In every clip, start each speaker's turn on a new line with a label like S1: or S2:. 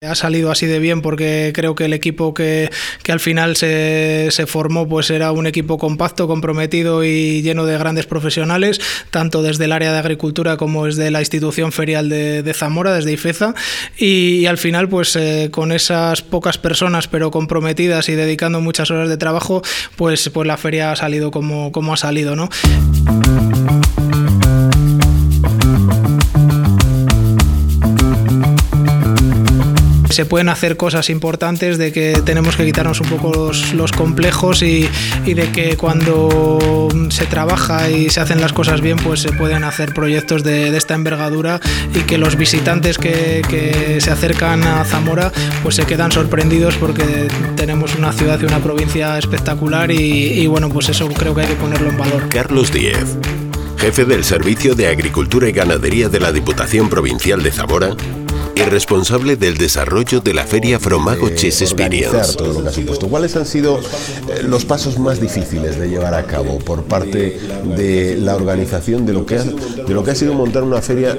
S1: Ha salido así de bien porque creo que el equipo que, que al final se, se, formó pues era un equipo compacto, comprometido y lleno de grandes profesionales, tanto desde el área de agricultura como desde la institución ferial de, Zamora, desde IFEZA. Y, y al final pues eh, con esas pocas personas pero comprometidas y dedicando muchas horas de trabajo, pues, pues la feria ha salido como, como ha salido. ¿no? Se pueden hacer cosas importantes, de que tenemos que quitarnos un poco los, complejos y, de que cuando se trabaja y se hacen las cosas bien, pues se pueden hacer proyectos de, esta envergadura y que los visitantes que, que, se acercan a Zamora pues se quedan sorprendidos porque tenemos una ciudad y una provincia espectacular y, y bueno, pues eso creo que hay que ponerlo en valor.
S2: Carlos Díez jefe del Servicio de Agricultura y Ganadería de la Diputación Provincial de Zamora, y responsable del desarrollo de la feria Fromago Chess Experience.
S3: Todo lo que ha supuesto. ¿Cuáles han sido eh, los pasos más difíciles de llevar a cabo por parte de la organización de lo que ha, de lo que ha sido montar una feria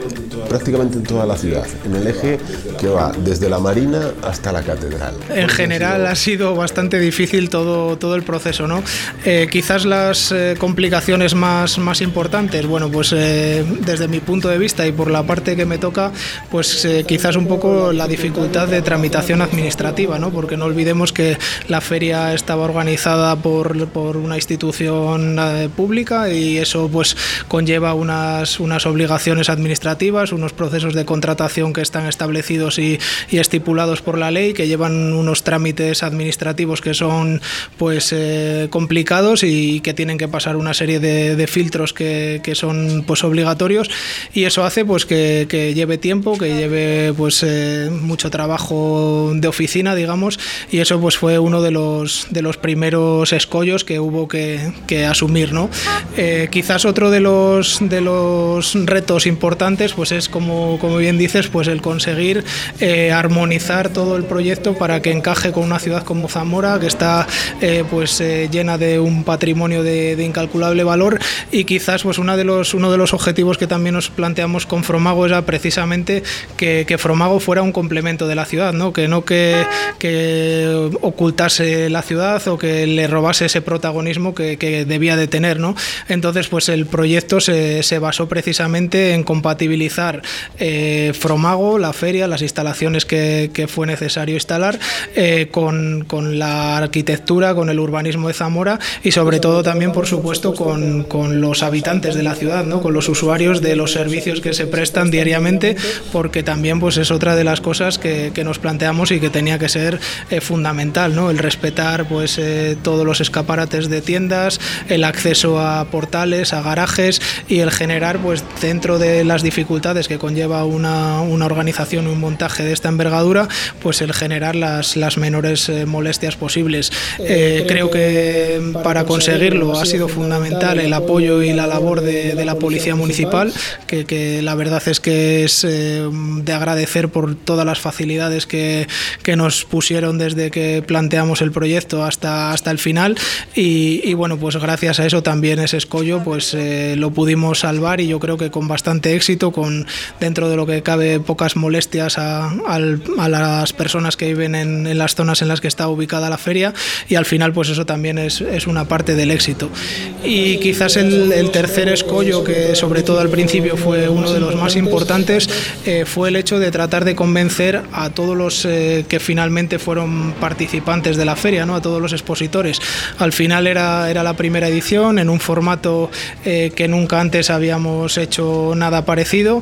S3: prácticamente en toda la ciudad, en el eje que va desde la Marina hasta la Catedral?
S1: En general ha sido bastante difícil todo, todo el proceso, ¿no? Eh, quizás las eh, complicaciones más, más importantes, bueno, pues eh, desde mi punto de vista y por la parte que me toca, pues quizás un poco la dificultad de tramitación administrativa, ¿no? porque no olvidemos que la feria estaba organizada por, por una institución pública y eso pues conlleva unas, unas obligaciones administrativas, unos procesos de contratación que están establecidos y, estipulados por la ley, que llevan unos trámites administrativos que son pues eh, complicados y que tienen que pasar una serie de, filtros que, son pues obligatorios y eso hace pues que, lleve tiempo, que lleve pues eh, mucho trabajo de oficina, digamos, y eso pues fue uno de los, de los primeros escollos que hubo que, que asumir, ¿no? Eh, quizás otro de los, de los retos importantes pues es, como, como bien dices, pues el conseguir eh, armonizar todo el proyecto para que encaje con una ciudad como Zamora, que está eh, pues llena de un patrimonio de, de, incalculable valor y quizás pues una de los, uno de los objetivos que también nos planteamos con Fromago era precisamente que, que Fromago fuera un complemento de la ciudad, ¿no? que no que, que, ocultase la ciudad o que le robase ese protagonismo que, que debía de tener. ¿no? Entonces, pues el proyecto se, se basó precisamente en compatibilizar eh, Fromago, la feria, las instalaciones que, fue necesario instalar eh, con, con, la arquitectura, con el urbanismo de Zamora y sobre todo también, por supuesto, con, con los habitantes de la ciudad, ¿no? con los usuarios de los servicios que se prestan diariamente, porque también pues, es otra de las cosas que, que nos planteamos y que tenía que ser eh, fundamental, ¿no? el respetar pues, todos los escaparates de tiendas, el acceso a portales, a garajes y el generar, pues, dentro de las dificultades que conlleva una, una organización, un montaje de esta envergadura, pues el generar las, las menores eh, molestias posibles. Eh, creo que para conseguirlo ha sido fundamental el apoyo y la labor de, de la Policía Municipal, que, que, la verdad es que es eh, de agradecer por todas las facilidades que, que, nos pusieron desde que planteamos el proyecto hasta, hasta el final y, y bueno, pues gracias a eso también ese escollo pues eh, lo pudimos salvar y yo creo que con bastante éxito, con dentro de lo que cabe pocas molestias a, las personas que viven en, las zonas en las que está ubicada la feria y al final pues eso también es, una parte del éxito. Y quizás el, tercer escollo que sobre todo al principio fue uno de los más importantes eh, fue el hecho de tratar de convencer a todos los eh, que finalmente fueron participantes de la feria, a todos los expositores. Al final era, era la primera edición en un formato eh, que nunca antes habíamos hecho nada parecido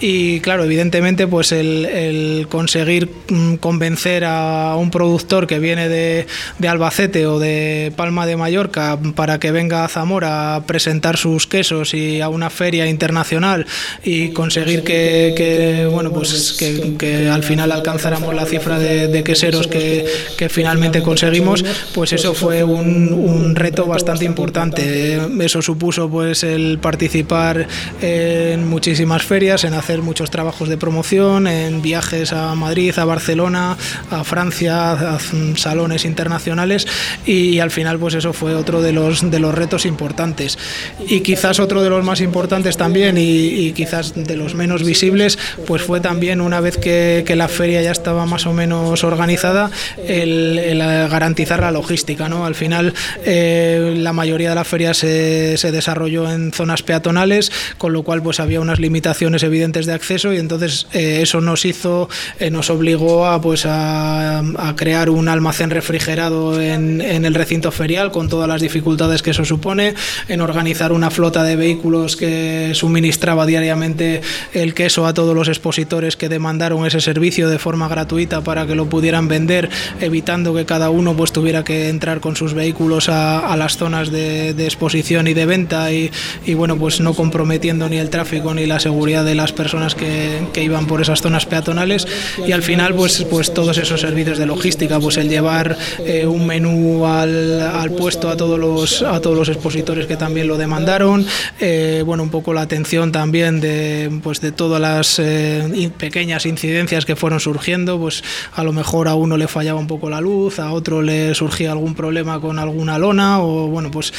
S1: y claro, evidentemente pues el, conseguir mm, convencer a un productor que viene de, de Albacete o de Palma de Mallorca para que venga a Zamora a presentar sus quesos y a una feria internacional y conseguir que, bueno pues que, al final alcanzáramos la cifra de, queseros que, finalmente conseguimos pues eso fue un, un, reto bastante importante. Eso supuso pues el participar en muchísimas ferias en hacer hacer muchos trabajos de promoción, en viajes a Madrid, a Barcelona, a Francia, a salones internacionales y, al final pues eso fue otro de los, de los retos importantes. Y quizás otro de los más importantes también y, quizás de los menos visibles pues fue también una vez que, la feria ya estaba más o menos organizada el, garantizar la logística. ¿no? Al final eh, la mayoría de la feria se, se desarrolló en zonas peatonales, con lo cual pues había unas limitaciones evidentes de acceso y entonces eh, eso nos hizo, eh, nos obligó a pues a, crear un almacén refrigerado en, el recinto ferial con todas las dificultades que eso supone, en organizar una flota de vehículos que suministraba diariamente el queso a todos los expositores que demandaron ese servicio de forma gratuita para que lo pudieran vender, evitando que cada uno pues tuviera que entrar con sus vehículos a, las zonas de, exposición y de venta y, y bueno pues no comprometiendo ni el tráfico ni la seguridad de las personas que, que iban por esas zonas peatonales y al final pues, pues todos esos servicios de logística, pues el llevar eh, un menú al, al, puesto a todos los a todos los expositores que también lo demandaron, eh, bueno un poco la atención también de pues de todas las eh, pequeñas incidencias que fueron surgiendo, pues a lo mejor a uno le fallaba un poco la luz, a otro le surgía algún problema con alguna lona o bueno pues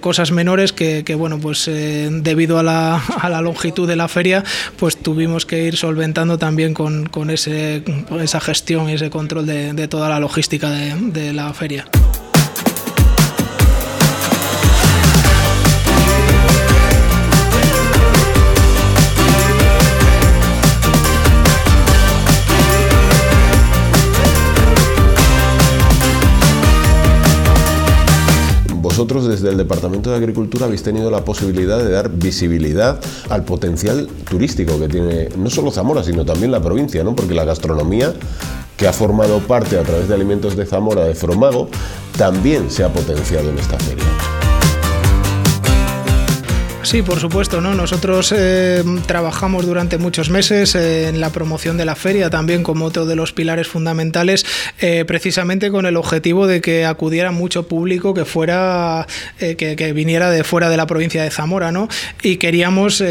S1: cosas menores que, que bueno pues debido a la, a la longitud de la feria pues tuvimos que ir solventando también con, con ese, esa gestión y ese control de, de toda la logística de, de la feria.
S3: Vosotros desde el Departamento de Agricultura habéis tenido la posibilidad de dar visibilidad al potencial turístico que tiene no solo Zamora, sino también la provincia, ¿no? porque la gastronomía que ha formado parte a través de alimentos de Zamora, de Fromago, también se ha potenciado en esta feria.
S1: Sí, por supuesto, ¿no? Nosotros eh, trabajamos durante muchos meses en la promoción de la feria, también como otro de los pilares fundamentales, eh, precisamente con el objetivo de que acudiera mucho público que fuera, eh, que, viniera de fuera de la provincia de Zamora, ¿no? Y queríamos,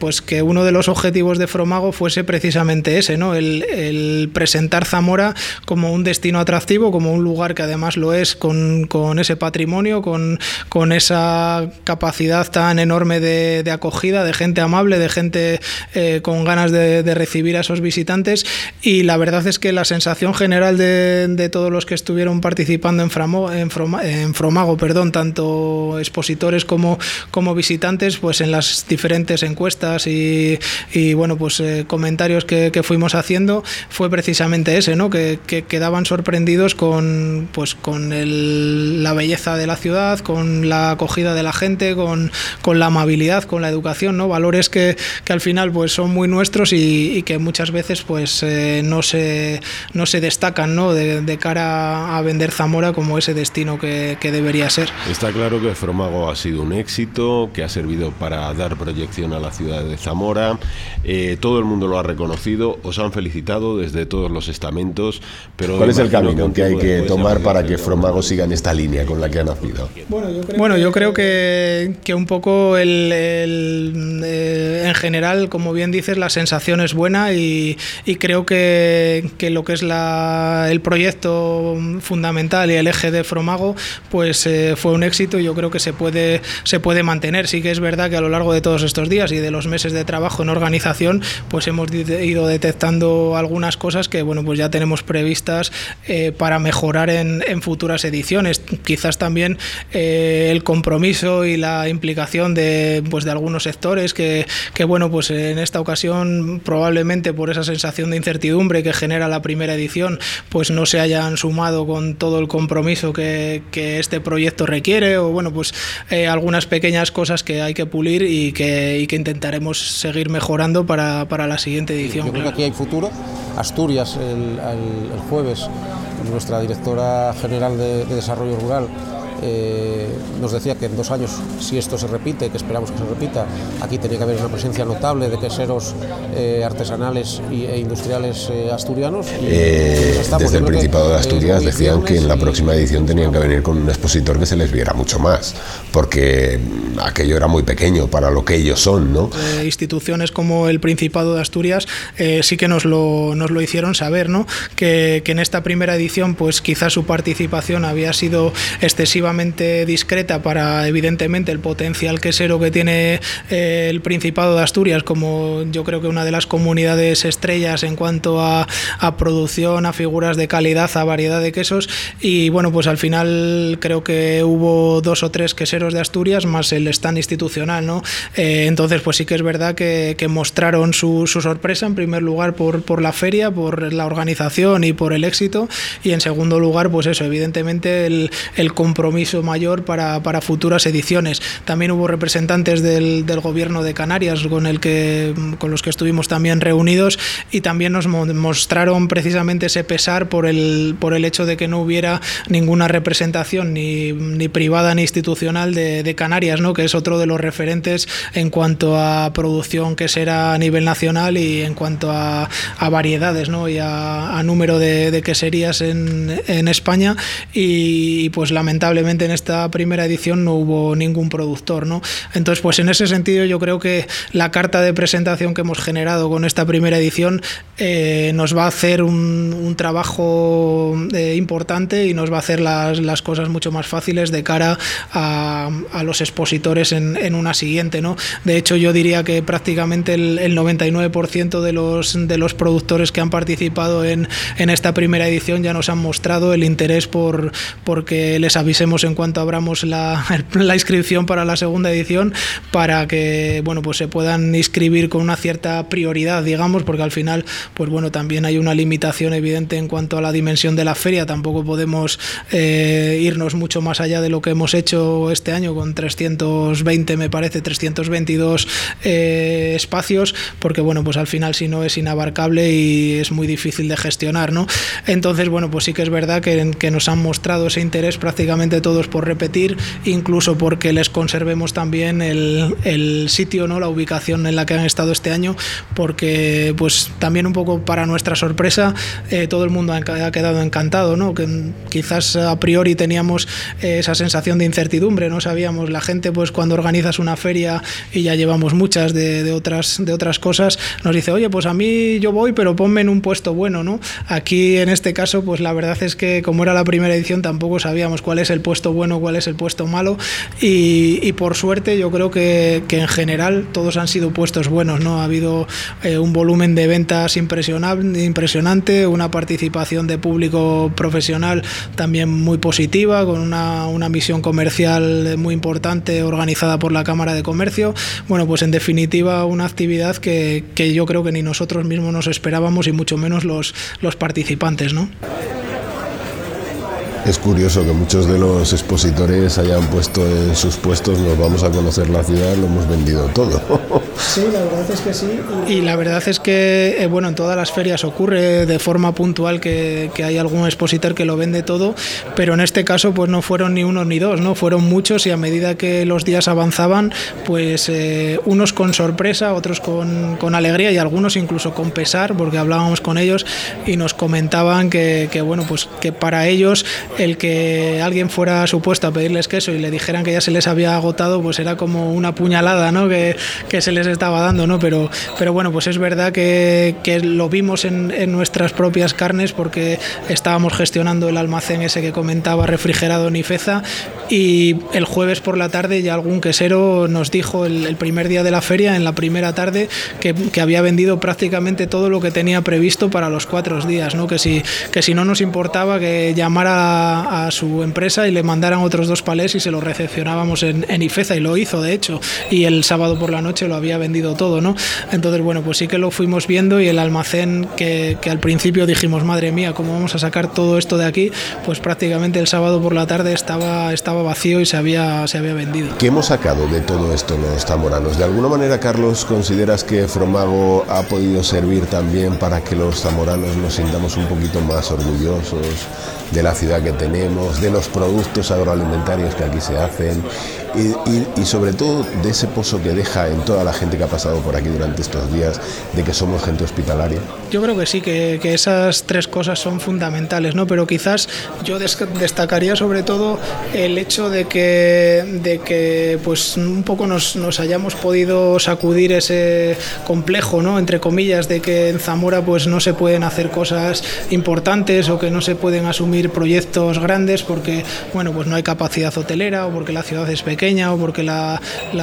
S1: pues, que uno de los objetivos de Fromago fuese precisamente ese, ¿no? El, presentar Zamora como un destino atractivo, como un lugar que además lo es con, con ese patrimonio, con, con esa capacidad tan enorme de, acogida, de gente amable, de gente eh, con ganas de, recibir a esos visitantes y la verdad es que la sensación general de, todos los que estuvieron participando en, en, Fromago, perdón, tanto expositores como, como visitantes, pues en las diferentes encuestas y, bueno, pues eh, comentarios que, fuimos haciendo fue precisamente ese, ¿no? Que, quedaban sorprendidos con, pues, con la belleza de la ciudad, con la acogida de la gente, con, con la amabilidad, con la educación, ¿no? Valores que, que al final pues son muy nuestros y, que muchas veces pues eh, no, se, no se destacan, ¿no? De, cara a vender Zamora como ese destino que, que, debería ser.
S3: Está claro que Fromago ha sido un éxito, que ha servido para dar proyección a la ciudad de Zamora. Eh, todo el mundo lo ha reconocido, os han felicitado desde todos los estamentos. Pero ¿Cuál es el camino que, hay que tomar para que Fromago siga en esta línea con la que ha nacido?
S1: Bueno, yo creo, que, que un poco eh, en general, como bien dices, la sensación es buena y, creo que, lo que es el proyecto fundamental y el eje de Fromago, pues eh, fue un éxito y yo creo que se puede, se puede mantener. Sí que es verdad que a lo largo de todos estos días y de los meses de trabajo en organización, pues hemos ido detectando algunas cosas que bueno, pues ya tenemos previstas eh, para mejorar en, futuras ediciones. Quizás también el compromiso y la implicación de pues de algunos sectores que, que, bueno, pues en esta ocasión probablemente por esa sensación de incertidumbre que genera la primera edición, pues no se hayan sumado con todo el compromiso que, que este proyecto requiere o bueno, pues eh, algunas pequeñas cosas que hay que pulir y que, y que intentaremos seguir mejorando para, para la siguiente edición.
S4: Yo creo que aquí hay futuro. Asturias el, el, jueves, nuestra directora general de, de Desarrollo Rural eh, nos decía que en dos años, si esto se repite, que esperamos que se repita, aquí tenía que haber una presencia notable de queseros eh, artesanales e industriales eh, asturianos.
S3: desde el Principado de Asturias decían que en la próxima edición tenían que venir con un expositor que se les viera mucho más, porque aquello era muy pequeño para lo que ellos son, ¿no?
S1: instituciones como el Principado de Asturias sí que nos lo, nos lo hicieron saber, ¿no? Que, que en esta primera edición, pues quizás su participación había sido excesivamente discreta para evidentemente el potencial quesero que tiene eh, el Principado de Asturias como yo creo que una de las comunidades estrellas en cuanto a, producción, a figuras de calidad, a variedad de quesos y bueno pues al final creo que hubo dos o tres queseros de Asturias más el stand institucional, ¿no? Eh, entonces pues sí que es verdad que, mostraron su, sorpresa en primer lugar por, por la feria, por la organización y por el éxito y en segundo lugar pues eso, evidentemente el, el compromiso mayor para, para, futuras ediciones. También hubo representantes del, del, gobierno de Canarias con, el que, con los que estuvimos también reunidos y también nos mostraron precisamente ese pesar por el, por el hecho de que no hubiera ninguna representación ni, ni privada ni institucional de, de, Canarias, ¿no? que es otro de los referentes en cuanto a producción que será a nivel nacional y en cuanto a, a variedades ¿no? y a, a número de, de queserías en, en España y pues lamentablemente en esta primera edición no hubo ningún productor, ¿no? Entonces, pues en ese sentido yo creo que la carta de presentación que hemos generado con esta primera edición eh, nos va a hacer un, trabajo eh, importante y nos va a hacer las, cosas mucho más fáciles de cara a, los expositores en, en, una siguiente, ¿no? De hecho, yo diría que prácticamente el, el 99% de los, de los productores que han participado en, en esta primera edición ya nos han mostrado el interés por porque les avisemos en cuanto abramos la, inscripción para la segunda edición para que bueno pues se puedan inscribir con una cierta prioridad digamos porque al final pues bueno también hay una limitación evidente en cuanto a la dimensión de la feria. Tampoco podemos eh, irnos mucho más allá de lo que hemos hecho este año con 320 me parece 322 eh, espacios porque bueno pues al final si no es inabarcable y es muy difícil de gestionar no entonces bueno pues sí que es verdad que, que nos han mostrado ese interés prácticamente todos por repetir, incluso porque les conservemos también el, el, sitio, ¿no? la ubicación en la que han estado este año, porque pues también un poco para nuestra sorpresa eh, todo el mundo ha, quedado encantado, ¿no? que quizás a priori teníamos eh, esa sensación de incertidumbre, no sabíamos, la gente pues cuando organizas una feria y ya llevamos muchas de, de, otras, de otras cosas, nos dice, oye, pues a mí yo voy, pero ponme en un puesto bueno, ¿no? Aquí en este caso, pues la verdad es que como era la primera edición tampoco sabíamos cuál es el puesto bueno, cuál es el puesto malo y, y por suerte yo creo que, que, en general todos han sido puestos buenos, ¿no? Ha habido eh, un volumen de ventas impresionante, una participación de público profesional también muy positiva, con una, una misión comercial muy importante organizada por la Cámara de Comercio. Bueno, pues en definitiva una actividad que, que yo creo que ni nosotros mismos nos esperábamos y mucho menos los, los participantes, ¿no?
S3: Es curioso que muchos de los expositores hayan puesto en sus puestos, nos vamos a conocer la ciudad, lo hemos vendido todo.
S1: Sí, la verdad es que sí. Y la verdad es que, eh, bueno, en todas las ferias ocurre de forma puntual que, que, hay algún expositor que lo vende todo, pero en este caso pues no fueron ni uno ni dos, ¿no? Fueron muchos y a medida que los días avanzaban, pues eh, unos con sorpresa, otros con, con, alegría y algunos incluso con pesar, porque hablábamos con ellos y nos comentaban que, que bueno, pues que para ellos el que alguien fuera supuesto a pedirles queso y le dijeran que ya se les había agotado, pues era como una puñalada, ¿no? Que, que se les estaba dando, ¿no? Pero, pero bueno, pues es verdad que, que lo vimos en, en, nuestras propias carnes porque estábamos gestionando el almacén ese que comentaba, refrigerado en Ifeza, y el jueves por la tarde ya algún quesero nos dijo el, el primer día de la feria, en la primera tarde, que, que, había vendido prácticamente todo lo que tenía previsto para los cuatro días, ¿no? Que si, que si no nos importaba que llamara a, su empresa y le mandaran otros dos palés y se lo recepcionábamos en, en Ifeza, y lo hizo de hecho, y el sábado por la noche lo había vendido todo, ¿no? Entonces, bueno, pues sí que lo fuimos viendo y el almacén que, que, al principio dijimos, madre mía, ¿cómo vamos a sacar todo esto de aquí? Pues prácticamente el sábado por la tarde estaba, estaba vacío y se había, se había vendido.
S3: ¿Qué hemos sacado de todo esto los zamoranos? ¿De alguna manera, Carlos, consideras que Fromago ha podido servir también para que los zamoranos nos sintamos un poquito más orgullosos de la ciudad que tenemos, de los productos agroalimentarios que aquí se hacen y, sobre todo de ese pozo que deja en toda la gente que ha pasado por aquí durante estos días, de que somos gente hospitalaria?
S1: Yo creo que sí, que, esas tres cosas son fundamentales, ¿no? pero quizás yo destacaría sobre todo el hecho de que, de que pues un poco nos, nos hayamos podido sacudir ese complejo, ¿no? entre comillas, de que en Zamora pues no se pueden hacer cosas importantes o que no se pueden asumir proyectos grandes porque bueno, pues no hay capacidad hotelera o porque la ciudad es pequeña o porque la,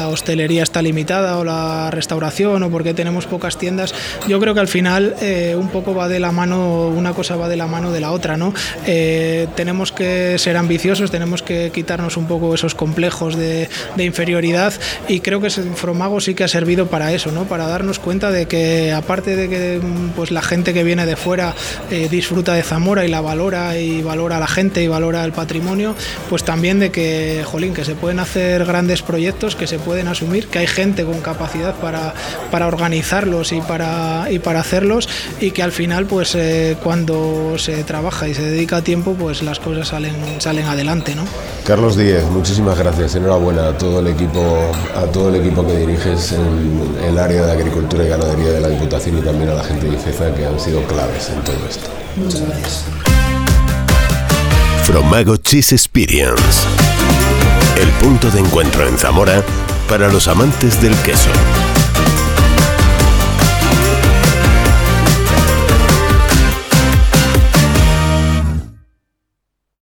S1: hostelería está limitada o la restauración o porque tenemos pocas tiendas. Yo creo que al final eh, un poco va de la mano, una cosa va de la mano de la otra. ¿no? Eh, tenemos que ser ambiciosos, tenemos que quitarnos un poco esos complejos de, inferioridad y creo que Fromago sí que ha servido para eso, ¿no? para darnos cuenta de que aparte de que pues, la gente que viene de fuera eh, disfruta de Zamora y la valora y valora a la gente y valora el patrimonio, pues también de que, jolín, que se pueden hacer grandes proyectos que se pueden asumir, que hay gente con capacidad para, para organizarlos y para, y para hacerlos y que al final pues eh, cuando se trabaja y se dedica tiempo pues las cosas salen, salen adelante. ¿no?
S3: Carlos Díez, muchísimas gracias, enhorabuena a todo el equipo, a todo el equipo que diriges en el área de agricultura y ganadería de la Diputación y también a la gente de IFEZA que han sido claves en todo esto.
S1: Muchas gracias.
S2: Fromago Cheese Experience el punto de encuentro en Zamora para los amantes del queso.